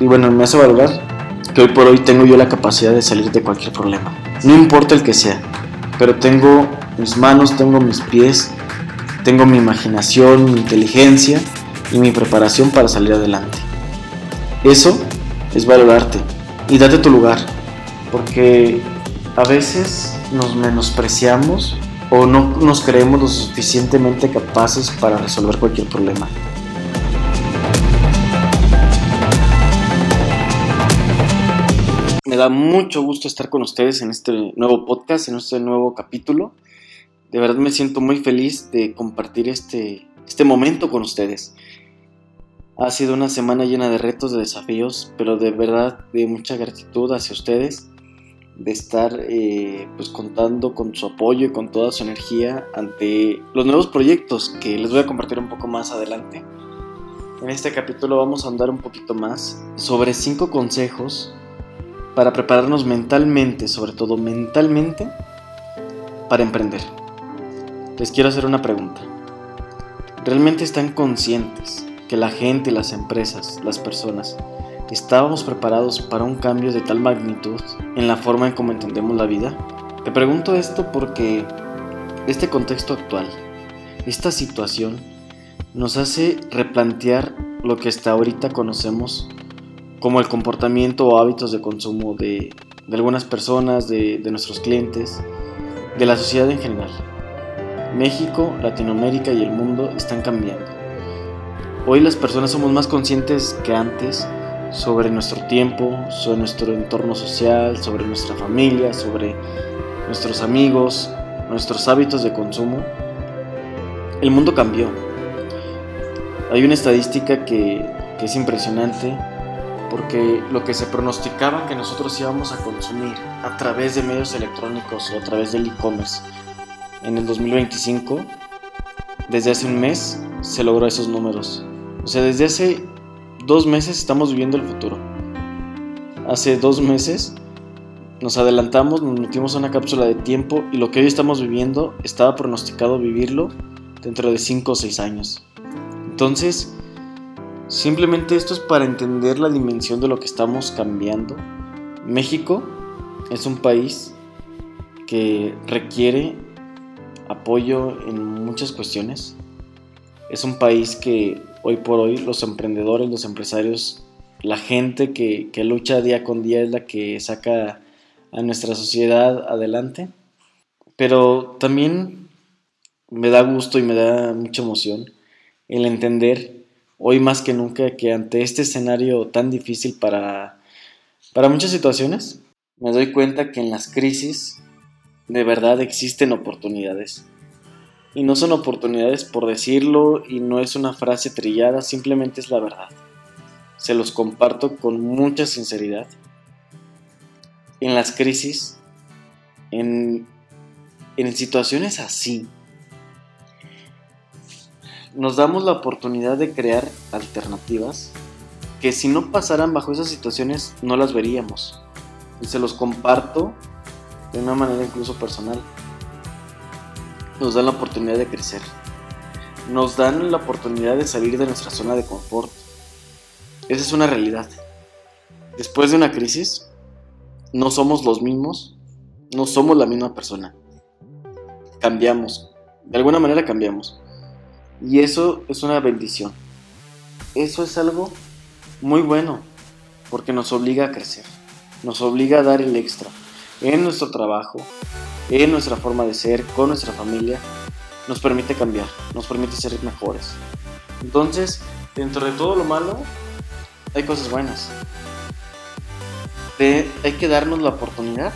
y bueno, me hace valorar que hoy por hoy tengo yo la capacidad de salir de cualquier problema. No importa el que sea, pero tengo mis manos, tengo mis pies, tengo mi imaginación, mi inteligencia y mi preparación para salir adelante. Eso es valorarte y date tu lugar, porque a veces nos menospreciamos o no nos creemos lo suficientemente capaces para resolver cualquier problema. Da mucho gusto estar con ustedes en este nuevo podcast, en este nuevo capítulo. De verdad me siento muy feliz de compartir este, este momento con ustedes. Ha sido una semana llena de retos, de desafíos, pero de verdad de mucha gratitud hacia ustedes de estar eh, pues contando con su apoyo y con toda su energía ante los nuevos proyectos que les voy a compartir un poco más adelante. En este capítulo vamos a andar un poquito más sobre cinco consejos para prepararnos mentalmente, sobre todo mentalmente, para emprender. Les quiero hacer una pregunta. ¿Realmente están conscientes que la gente, las empresas, las personas, ¿Estábamos preparados para un cambio de tal magnitud en la forma en cómo entendemos la vida? Te pregunto esto porque este contexto actual, esta situación, nos hace replantear lo que hasta ahorita conocemos como el comportamiento o hábitos de consumo de, algunas personas, de, nuestros clientes, de la sociedad en general. México, Latinoamérica y el mundo están cambiando. Hoy las personas somos más conscientes que antes sobre nuestro tiempo, sobre nuestro entorno social, sobre nuestra familia, sobre nuestros amigos, nuestros hábitos de consumo. El mundo cambió. Hay una estadística que, es impresionante porque lo que se pronosticaba que nosotros íbamos a consumir a través de medios electrónicos o a través del e-commerce en el 2025, desde hace un mes se logró esos números. O sea, desde hace dos meses estamos viviendo el futuro. Hace dos meses nos adelantamos, nos metimos a una cápsula de tiempo y lo que hoy estamos viviendo estaba pronosticado vivirlo dentro de cinco o seis años. Entonces, simplemente esto es para entender la dimensión de lo que estamos cambiando. México es un país que requiere apoyo en muchas cuestiones. Es un país que hoy por hoy los emprendedores, los empresarios, la gente que, lucha día con día es la que saca a nuestra sociedad adelante. Pero también me da gusto y me da mucha emoción el entender hoy más que nunca que ante este escenario tan difícil para, para muchas situaciones, me doy cuenta que en las crisis de verdad existen oportunidades. Y no son oportunidades por decirlo y no es una frase trillada, simplemente es la verdad. Se los comparto con mucha sinceridad. En las crisis, en, en situaciones así, nos damos la oportunidad de crear alternativas que si no pasaran bajo esas situaciones no las veríamos. Y se los comparto de una manera incluso personal nos dan la oportunidad de crecer. Nos dan la oportunidad de salir de nuestra zona de confort. Esa es una realidad. Después de una crisis, no somos los mismos, no somos la misma persona. Cambiamos. De alguna manera cambiamos. Y eso es una bendición. Eso es algo muy bueno porque nos obliga a crecer. Nos obliga a dar el extra en nuestro trabajo, en nuestra forma de ser, con nuestra familia, nos permite cambiar, nos permite ser mejores. Entonces, dentro de todo lo malo, hay cosas buenas. hay que darnos la oportunidad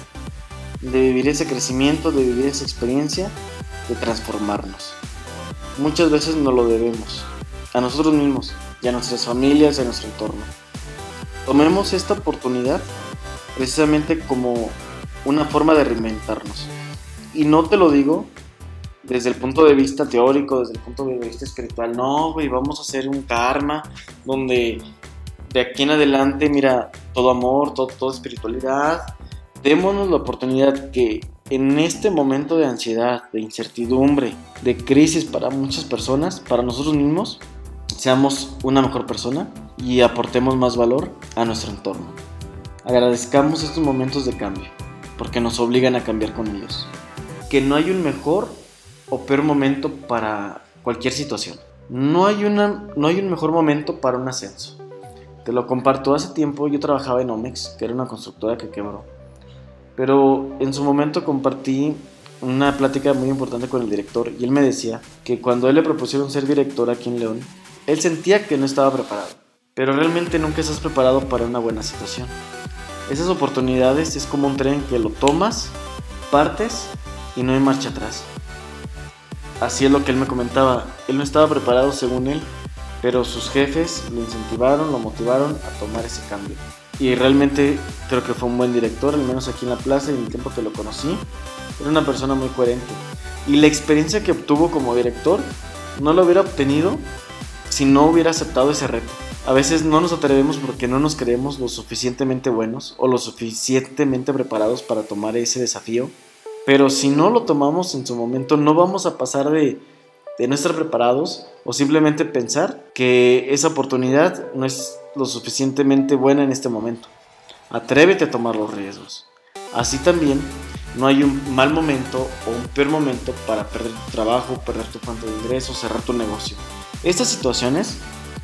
de vivir ese crecimiento, de vivir esa experiencia, de transformarnos. Muchas veces no lo debemos, a nosotros mismos y a nuestras familias y a nuestro entorno. Tomemos esta oportunidad precisamente como una forma de reinventarnos. Y no te lo digo desde el punto de vista teórico, desde el punto de vista espiritual. No, güey, vamos a hacer un karma donde de aquí en adelante, mira, todo amor, todo, toda espiritualidad. Démonos la oportunidad que en este momento de ansiedad, de incertidumbre, de crisis para muchas personas, para nosotros mismos, seamos una mejor persona y aportemos más valor a nuestro entorno. Agradezcamos estos momentos de cambio, porque nos obligan a cambiar con ellos. Que no hay un mejor o peor momento para cualquier situación. No hay, una, no hay un mejor momento para un ascenso. Te lo comparto, hace tiempo yo trabajaba en Omex, que era una constructora que quebró. Pero en su momento compartí una plática muy importante con el director y él me decía que cuando él le propusieron ser director aquí en León, él sentía que no estaba preparado. Pero realmente nunca estás preparado para una buena situación. Esas oportunidades es como un tren que lo tomas, partes y no hay marcha atrás. Así es lo que él me comentaba. Él no estaba preparado según él, pero sus jefes lo incentivaron, lo motivaron a tomar ese cambio. Y realmente creo que fue un buen director, al menos aquí en la plaza y en el tiempo que lo conocí. Era una persona muy coherente. Y la experiencia que obtuvo como director no lo hubiera obtenido si no hubiera aceptado ese reto. A veces no nos atrevemos porque no nos creemos lo suficientemente buenos o lo suficientemente preparados para tomar ese desafío pero si no lo tomamos en su momento, no vamos a pasar de, no estar preparados o simplemente pensar que esa oportunidad no es lo suficientemente buena en este momento. Atrévete a tomar los riesgos. Así también no hay un mal momento o un peor momento para perder tu trabajo, perder tu fuente de ingresos, cerrar tu negocio. Estas situaciones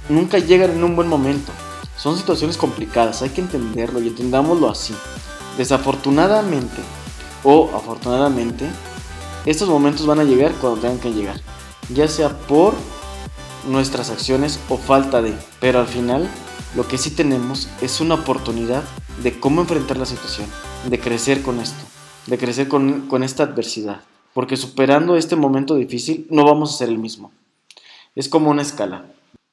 nunca llegan en un buen momento. Son situaciones complicadas, hay que entenderlo y entendámoslo así. Desafortunadamente, o afortunadamente, estos momentos van a llegar cuando tengan que llegar, ya sea por nuestras acciones o falta de, pero al final lo que sí tenemos es una oportunidad de cómo enfrentar la situación, de crecer con esto, de crecer con, con esta adversidad, porque superando este momento difícil no vamos a ser el mismo. Es como una escala.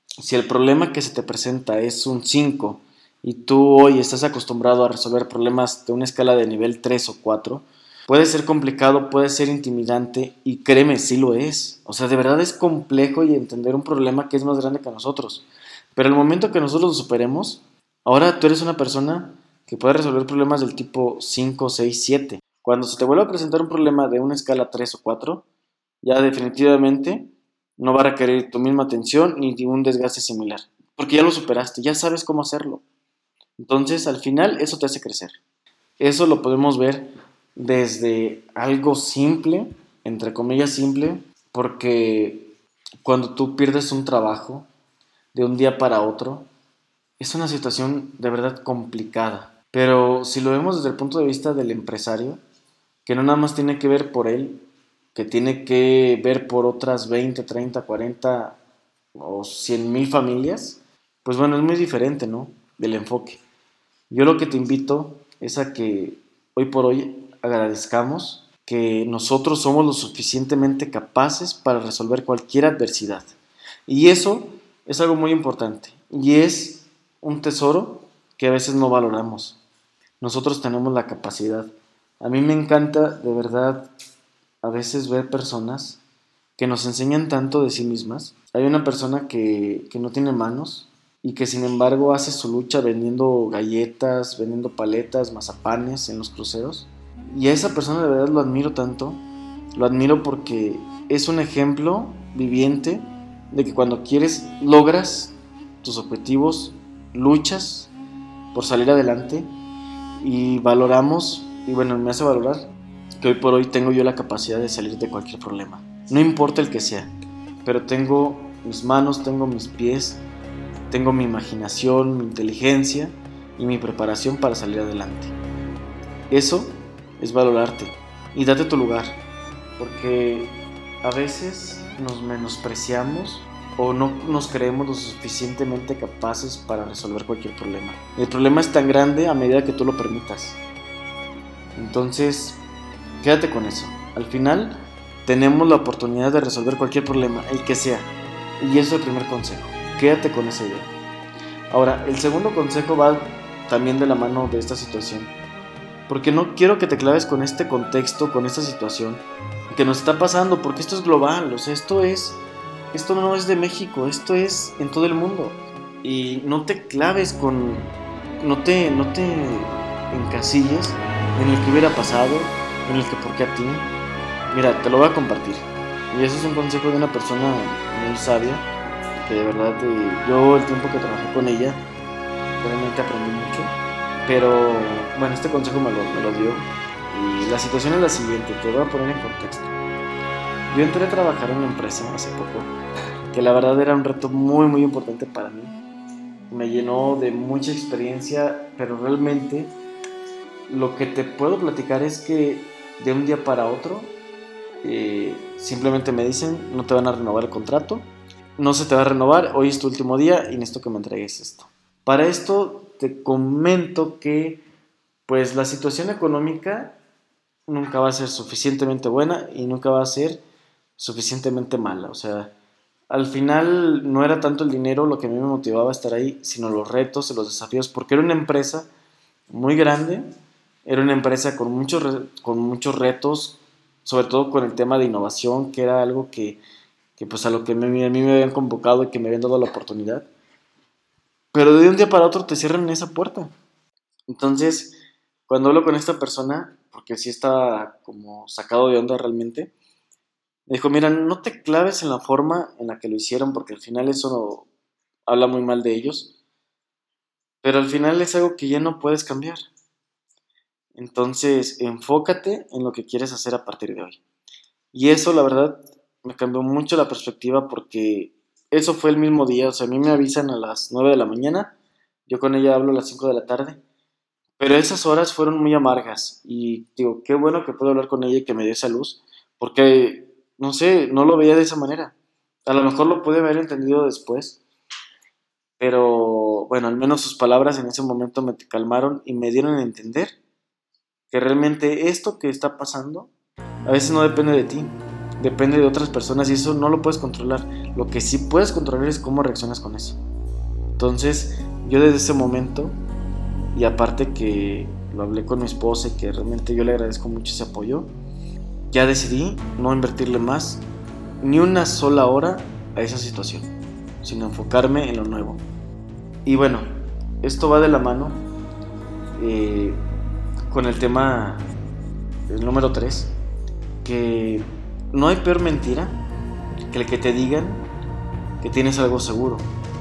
Si el problema que se te presenta es un 5 y tú hoy estás acostumbrado a resolver problemas de una escala de nivel 3 o 4, Puede ser complicado, puede ser intimidante y créeme, sí lo es. O sea, de verdad es complejo y entender un problema que es más grande que nosotros. Pero el momento que nosotros lo superemos, ahora tú eres una persona que puede resolver problemas del tipo 5, 6, 7. Cuando se te vuelva a presentar un problema de una escala 3 o 4, ya definitivamente no va a requerir tu misma atención ni un desgaste similar. Porque ya lo superaste, ya sabes cómo hacerlo. Entonces, al final, eso te hace crecer. Eso lo podemos ver desde algo simple, entre comillas simple, porque cuando tú pierdes un trabajo de un día para otro, es una situación de verdad complicada. Pero si lo vemos desde el punto de vista del empresario, que no nada más tiene que ver por él, que tiene que ver por otras 20, 30, 40 o 100 mil familias, pues bueno, es muy diferente, ¿no? Del enfoque. Yo lo que te invito es a que hoy por hoy agradezcamos que nosotros somos lo suficientemente capaces para resolver cualquier adversidad. Y eso es algo muy importante y es un tesoro que a veces no valoramos. Nosotros tenemos la capacidad. A mí me encanta de verdad a veces ver personas que nos enseñan tanto de sí mismas. Hay una persona que, que no tiene manos y que sin embargo hace su lucha vendiendo galletas, vendiendo paletas, mazapanes en los cruceros y a esa persona de verdad lo admiro tanto. Lo admiro porque es un ejemplo viviente de que cuando quieres, logras tus objetivos, luchas por salir adelante y valoramos, y bueno, me hace valorar que hoy por hoy tengo yo la capacidad de salir de cualquier problema. No importa el que sea, pero tengo mis manos, tengo mis pies, tengo mi imaginación, mi inteligencia y mi preparación para salir adelante. Eso es valorarte y date tu lugar, porque a veces nos menospreciamos o no nos creemos lo suficientemente capaces para resolver cualquier problema. El problema es tan grande a medida que tú lo permitas. Entonces, quédate con eso. Al final, tenemos la oportunidad de resolver cualquier problema, el que sea. Y eso es el primer consejo. Quédate con esa idea. Ahora, el segundo consejo va también de la mano de esta situación porque no quiero que te claves con este contexto, con esta situación que nos está pasando, porque esto es global, o sea, esto es, esto no es de México, esto es en todo el mundo. Y no te claves con, no te, no te encasilles en el que hubiera pasado, en el que por qué a ti. Mira, te lo voy a compartir. Y eso es un consejo de una persona muy sabia. porque de verdad eh, yo el tiempo que trabajé con ella realmente aprendí mucho. Pero bueno, este consejo me lo, me lo dio y la situación es la siguiente, te voy a poner en contexto. Yo entré a trabajar en una empresa hace poco, que la verdad era un reto muy muy importante para mí. Me llenó de mucha experiencia, pero realmente lo que te puedo platicar es que de un día para otro eh, simplemente me dicen no te van a renovar el contrato, no se te va a renovar, hoy es tu último día y necesito que me entregues esto. Para esto te comento que pues la situación económica nunca va a ser suficientemente buena y nunca va a ser suficientemente mala. O sea, al final no era tanto el dinero lo que a mí me motivaba a estar ahí, sino los retos y los desafíos, porque era una empresa muy grande, era una empresa con muchos, con muchos retos, sobre todo con el tema de innovación, que era algo que, que pues a lo que a mí me habían convocado y que me habían dado la oportunidad. Pero de un día para otro te cierran esa puerta. Entonces, cuando hablo con esta persona, porque sí estaba como sacado de onda realmente, me dijo, mira, no te claves en la forma en la que lo hicieron, porque al final eso habla muy mal de ellos, pero al final es algo que ya no puedes cambiar. Entonces, enfócate en lo que quieres hacer a partir de hoy. Y eso, la verdad, me cambió mucho la perspectiva porque eso fue el mismo día. O sea, a mí me avisan a las 9 de la mañana, yo con ella hablo a las 5 de la tarde. Pero esas horas fueron muy amargas y digo, qué bueno que puedo hablar con ella y que me dé esa luz, porque, no sé, no lo veía de esa manera. A lo mejor lo pude haber entendido después, pero bueno, al menos sus palabras en ese momento me calmaron y me dieron a entender que realmente esto que está pasando a veces no depende de ti, depende de otras personas y eso no lo puedes controlar. Lo que sí puedes controlar es cómo reaccionas con eso. Entonces, yo desde ese momento y aparte que lo hablé con mi esposa y que realmente yo le agradezco mucho ese apoyo, ya decidí no invertirle más ni una sola hora a esa situación, sino enfocarme en lo nuevo. Y bueno, esto va de la mano eh, con el tema, el número 3, que no hay peor mentira que el que te digan que tienes algo seguro.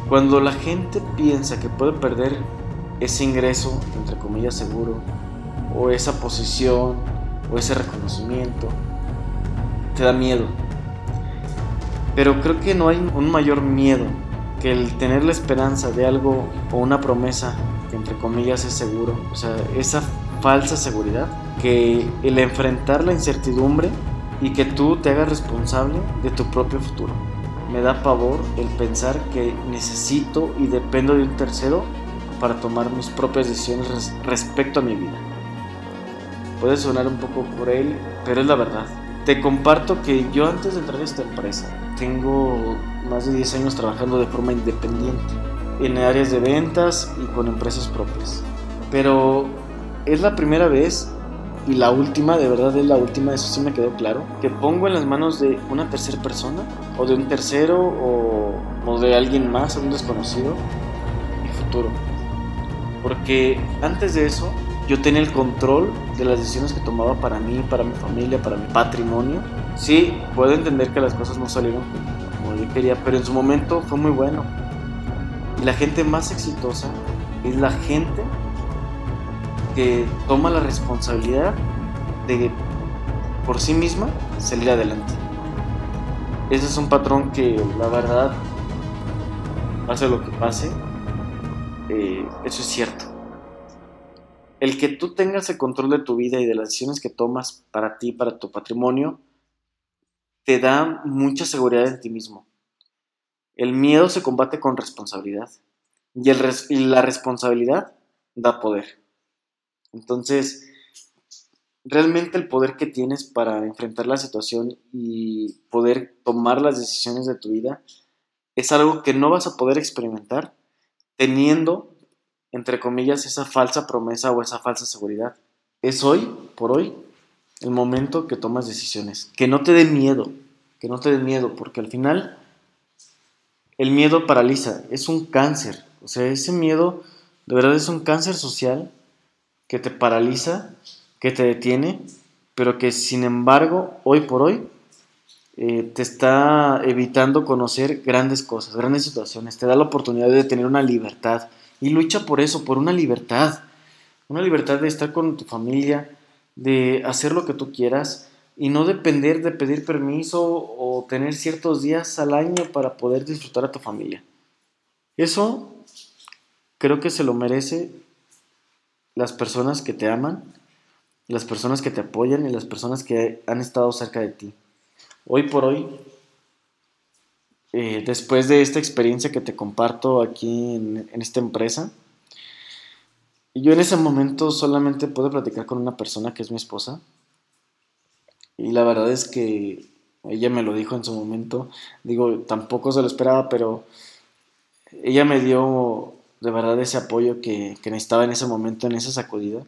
Cuando la gente piensa que puede perder ese ingreso, entre comillas, seguro, o esa posición, o ese reconocimiento, te da miedo. Pero creo que no hay un mayor miedo que el tener la esperanza de algo o una promesa que entre comillas es seguro, o sea, esa falsa seguridad, que el enfrentar la incertidumbre y que tú te hagas responsable de tu propio futuro. Me da pavor el pensar que necesito y dependo de un tercero para tomar mis propias decisiones respecto a mi vida. Puede sonar un poco cruel, pero es la verdad. Te comparto que yo antes de entrar a esta empresa tengo más de 10 años trabajando de forma independiente en áreas de ventas y con empresas propias. Pero es la primera vez y la última, de verdad es la última, eso sí me quedó claro, que pongo en las manos de una tercera persona o de un tercero o, de alguien más, un desconocido, mi futuro. Porque antes de eso, yo tenía el control de las decisiones que tomaba para mí, para mi familia, para mi patrimonio. Sí, puedo entender que las cosas no salieron como yo quería, pero en su momento fue muy bueno. Y la gente más exitosa es la gente que toma la responsabilidad de por sí misma salir adelante. Ese es un patrón que la verdad, pase lo que pase, eh, eso es cierto. El que tú tengas el control de tu vida y de las decisiones que tomas para ti, para tu patrimonio, te da mucha seguridad en ti mismo. El miedo se combate con responsabilidad y, la responsabilidad da poder. Entonces, realmente el poder que tienes para enfrentar la situación y poder tomar las decisiones de tu vida es algo que no vas a poder experimentar teniendo, entre comillas, esa falsa promesa o esa falsa seguridad. Es hoy, por hoy, el momento que tomas decisiones. Que no te dé miedo, que no te dé miedo, porque al final el miedo paraliza, es un cáncer. O sea, ese miedo de verdad es un cáncer social que te paraliza, que te detiene, pero que sin embargo, hoy por hoy, eh, te está evitando conocer grandes cosas, grandes situaciones, te da la oportunidad de tener una libertad. Y lucha por eso, por una libertad, una libertad de estar con tu familia, de hacer lo que tú quieras y no depender de pedir permiso o tener ciertos días al año para poder disfrutar a tu familia. Eso creo que se lo merece las personas que te aman, las personas que te apoyan y las personas que han estado cerca de ti. Hoy por hoy, eh, después de esta experiencia que te comparto aquí en, en esta empresa, yo en ese momento solamente puedo platicar con una persona que es mi esposa. Y la verdad es que ella me lo dijo en su momento. Digo, tampoco se lo esperaba, pero ella me dio de verdad ese apoyo que, necesitaba en ese momento, en esa sacudida.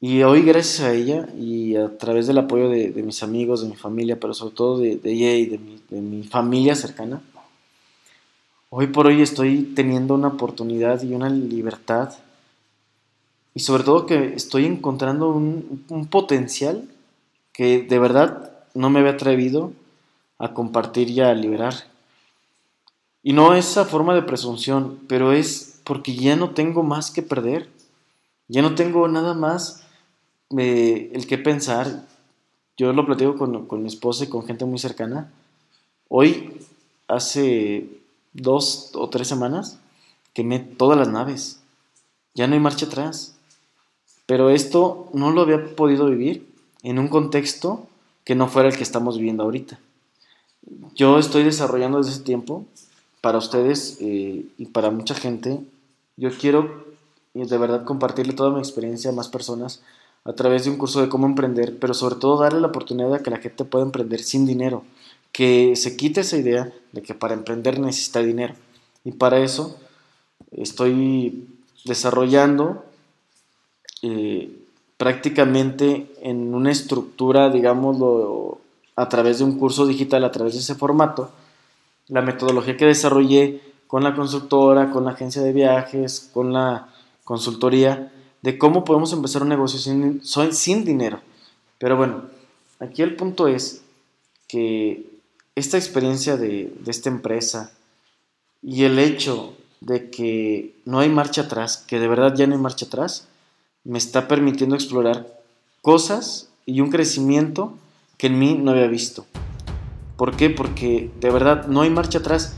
Y hoy, gracias a ella y a través del apoyo de, mis amigos, de mi familia, pero sobre todo de, ella y de mi, de mi, familia cercana, hoy por hoy estoy teniendo una oportunidad y una libertad. Y sobre todo que estoy encontrando un, un potencial que de verdad no me había atrevido a compartir y a liberar. Y no esa forma de presunción, pero es porque ya no tengo más que perder. Ya no tengo nada más eh, el que pensar. Yo lo platico con, con mi esposa y con gente muy cercana. Hoy, hace dos o tres semanas, quemé todas las naves. Ya no hay marcha atrás. Pero esto no lo había podido vivir en un contexto que no fuera el que estamos viviendo ahorita. Yo estoy desarrollando desde ese tiempo para ustedes eh, y para mucha gente, yo quiero de verdad compartirle toda mi experiencia a más personas a través de un curso de cómo emprender, pero sobre todo darle la oportunidad de que la gente pueda emprender sin dinero, que se quite esa idea de que para emprender necesita dinero. Y para eso estoy desarrollando eh, prácticamente en una estructura, digámoslo, a través de un curso digital, a través de ese formato, la metodología que desarrollé con la constructora, con la agencia de viajes, con la consultoría, de cómo podemos empezar un negocio sin, sin dinero. Pero bueno, aquí el punto es que esta experiencia de, de esta empresa y el hecho de que no hay marcha atrás, que de verdad ya no hay marcha atrás, me está permitiendo explorar cosas y un crecimiento que en mí no había visto. ¿Por qué? Porque de verdad no hay marcha atrás.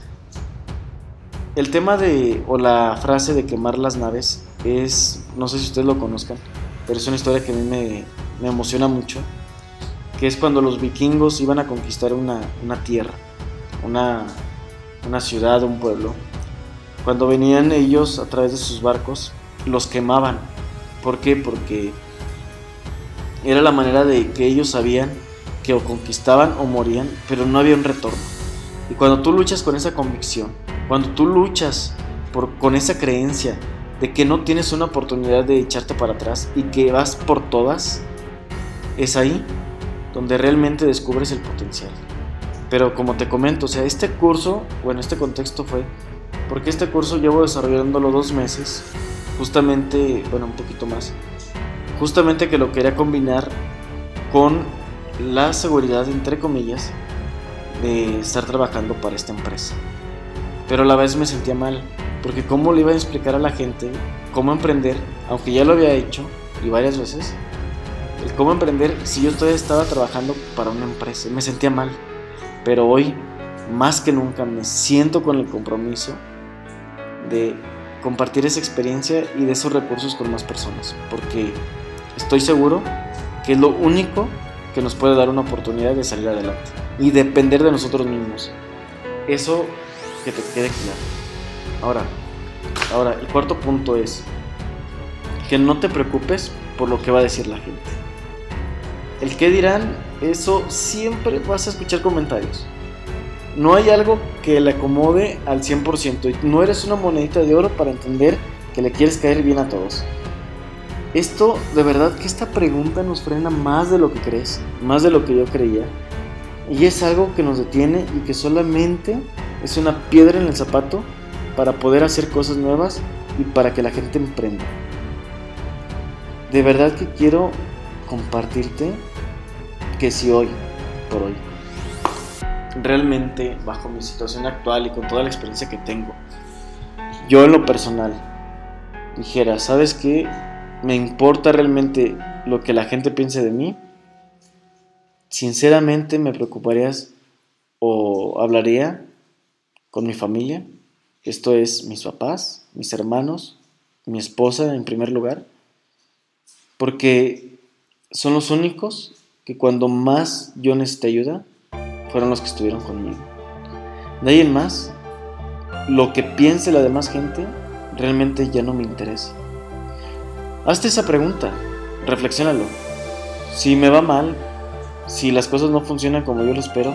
El tema de, o la frase de quemar las naves es, no sé si ustedes lo conozcan, pero es una historia que a mí me, me emociona mucho, que es cuando los vikingos iban a conquistar una, una tierra, una, una ciudad, un pueblo. Cuando venían ellos a través de sus barcos, los quemaban. ¿Por qué? Porque era la manera de que ellos sabían o conquistaban o morían, pero no había un retorno. Y cuando tú luchas con esa convicción, cuando tú luchas con esa creencia de que no tienes una oportunidad de echarte para atrás y que vas por todas, es ahí donde realmente descubres el potencial. Pero como te comento, o sea, este curso, bueno, este contexto fue porque este curso llevo desarrollándolo dos meses, justamente, bueno, un poquito más, justamente que lo quería combinar con la seguridad, entre comillas, de estar trabajando para esta empresa. Pero a la vez me sentía mal, porque cómo le iba a explicar a la gente cómo emprender, aunque ya lo había hecho y varias veces, el cómo emprender si yo todavía estaba trabajando para una empresa. Me sentía mal, pero hoy, más que nunca, me siento con el compromiso de compartir esa experiencia y de esos recursos con más personas, porque estoy seguro que es lo único que nos puede dar una oportunidad de salir adelante y depender de nosotros mismos. Eso que te quede claro. Ahora, ahora, el cuarto punto es que no te preocupes por lo que va a decir la gente. El que dirán, eso siempre vas a escuchar comentarios. No hay algo que le acomode al 100% y no eres una monedita de oro para entender que le quieres caer bien a todos. Esto, de verdad que esta pregunta nos frena más de lo que crees, más de lo que yo creía. Y es algo que nos detiene y que solamente es una piedra en el zapato para poder hacer cosas nuevas y para que la gente emprenda. De verdad que quiero compartirte que si hoy, por hoy, realmente bajo mi situación actual y con toda la experiencia que tengo, yo en lo personal dijera, ¿sabes qué? Me importa realmente lo que la gente piense de mí. Sinceramente me preocuparías o hablaría con mi familia. Esto es mis papás, mis hermanos, mi esposa en primer lugar. Porque son los únicos que cuando más yo necesité ayuda, fueron los que estuvieron conmigo. De ahí en más, lo que piense la demás gente realmente ya no me interesa. Hazte esa pregunta, reflexionalo. Si me va mal, si las cosas no funcionan como yo lo espero,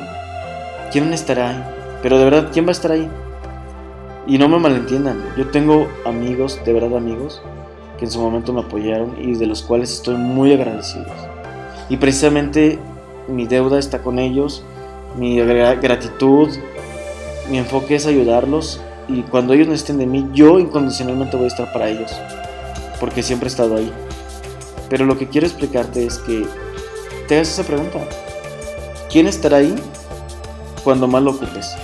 ¿quién estará ahí? Pero de verdad, ¿quién va a estar ahí? Y no me malentiendan, yo tengo amigos, de verdad amigos, que en su momento me apoyaron y de los cuales estoy muy agradecido. Y precisamente mi deuda está con ellos, mi gratitud, mi enfoque es ayudarlos y cuando ellos necesiten de mí, yo incondicionalmente voy a estar para ellos, porque siempre he estado ahí. Pero lo que quiero explicarte es que te hagas esa pregunta. ¿Quién estará ahí cuando más lo ocupes?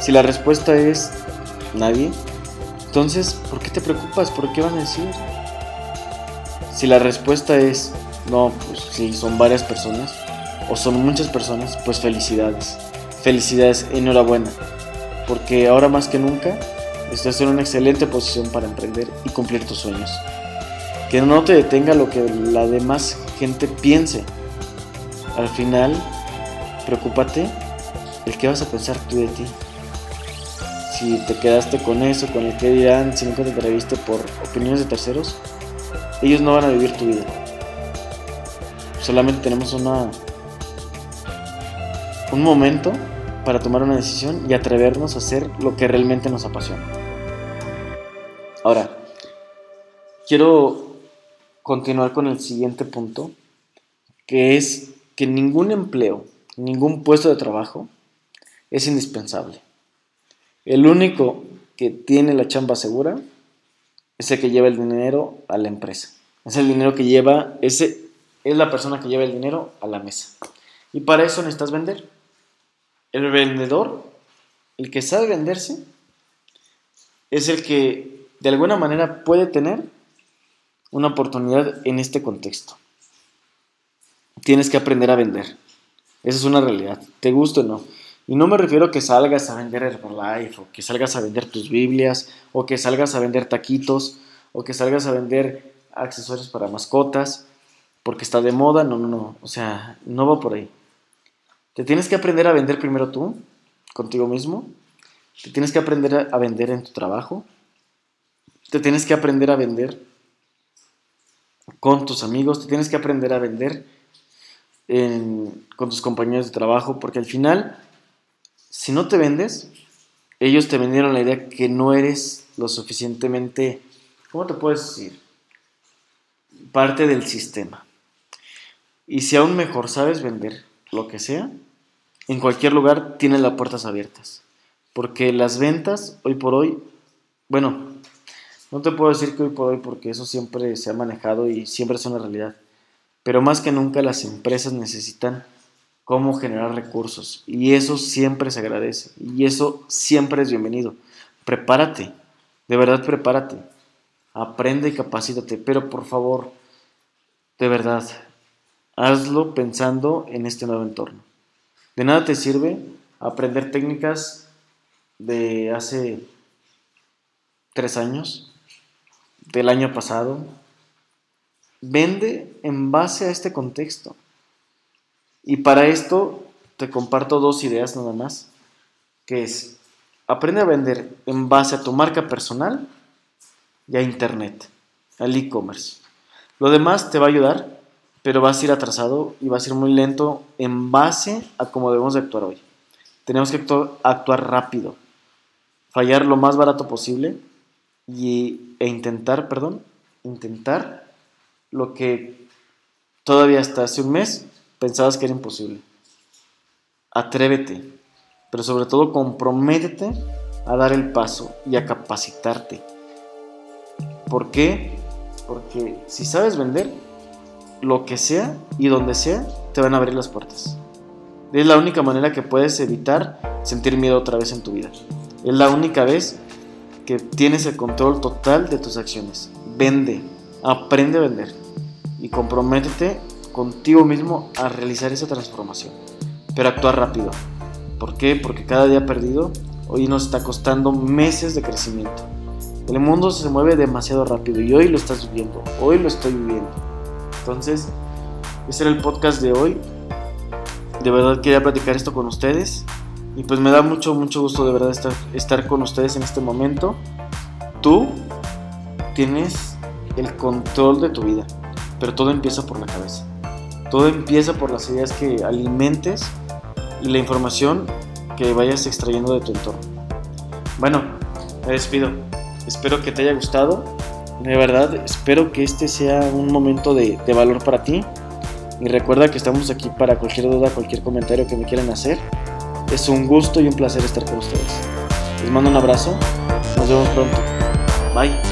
Si la respuesta es nadie, entonces, ¿por qué te preocupas? ¿Por qué van a decir? Si la respuesta es no, pues sí, son varias personas, o son muchas personas, pues felicidades. Felicidades, enhorabuena. Porque ahora más que nunca estás en una excelente posición para emprender y cumplir tus sueños. Que no te detenga lo que la demás gente piense. Al final, preocúpate el que vas a pensar tú de ti. Si te quedaste con eso, con el que dirán, si nunca te atreviste por opiniones de terceros, ellos no van a vivir tu vida. Solamente tenemos una un momento para tomar una decisión y atrevernos a hacer lo que realmente nos apasiona. Ahora, quiero continuar con el siguiente punto, que es que ningún empleo, ningún puesto de trabajo es indispensable. El único que tiene la chamba segura es el que lleva el dinero a la empresa. Es el dinero que lleva, ese es la persona que lleva el dinero a la mesa. Y para eso necesitas vender. El vendedor, el que sabe venderse, es el que de alguna manera puede tener una oportunidad en este contexto. Tienes que aprender a vender. Esa es una realidad, te gusta o no. Y no me refiero a que salgas a vender Herbalife, o que salgas a vender tus Biblias, o que salgas a vender taquitos, o que salgas a vender accesorios para mascotas, porque está de moda. No, no, no. O sea, no va por ahí. Te tienes que aprender a vender primero tú, contigo mismo. Te tienes que aprender a vender en tu trabajo. Te tienes que aprender a vender con tus amigos. Te tienes que aprender a vender con tus compañeros de trabajo. Porque al final, si no te vendes, ellos te vendieron la idea que no eres lo suficientemente, ¿cómo te puedes decir? Parte del sistema. Y si aún mejor sabes vender, lo que sea, en cualquier lugar tienes las puertas abiertas. Porque las ventas, hoy por hoy, bueno, no te puedo decir que hoy por hoy porque eso siempre se ha manejado y siempre es una realidad. Pero más que nunca las empresas necesitan cómo generar recursos. Y eso siempre se agradece. Y eso siempre es bienvenido. Prepárate. De verdad, prepárate. Aprende y capacítate. Pero por favor, de verdad, Hazlo pensando en este nuevo entorno. De nada te sirve aprender técnicas de hace tres años, del año pasado. Vende en base a este contexto. Y para esto te comparto dos ideas nada más, que es, aprende a vender en base a tu marca personal y a Internet, al e-commerce. Lo demás te va a ayudar pero vas a ir atrasado y vas a ir muy lento en base a cómo debemos de actuar hoy. Tenemos que actuar, rápido, fallar lo más barato posible y, e intentar, perdón, intentar lo que todavía hasta hace un mes pensabas que era imposible. Atrévete, pero sobre todo comprométete a dar el paso y a capacitarte. ¿Por qué? Porque si sabes vender, lo que sea y donde sea, te van a abrir las puertas. Es la única manera que puedes evitar sentir miedo otra vez en tu vida. Es la única vez que tienes el control total de tus acciones. Vende, aprende a vender y comprométete contigo mismo a realizar esa transformación. Pero actuar rápido. ¿Por qué? Porque cada día perdido hoy nos está costando meses de crecimiento. El mundo se mueve demasiado rápido y hoy lo estás viviendo, hoy lo estoy viviendo. Entonces, ese era el podcast de hoy. De verdad quería platicar esto con ustedes. Y pues me da mucho, mucho gusto de verdad estar, estar con ustedes en este momento. Tú tienes el control de tu vida, pero todo empieza por la cabeza. Todo empieza por las ideas que alimentes y la información que vayas extrayendo de tu entorno. Bueno, me despido. Espero que te haya gustado. De verdad, espero que este sea un momento de, de valor para ti. Y recuerda que estamos aquí para cualquier duda, cualquier comentario que me quieran hacer. Es un gusto y un placer estar con ustedes. Les mando un abrazo. Nos vemos pronto. Bye.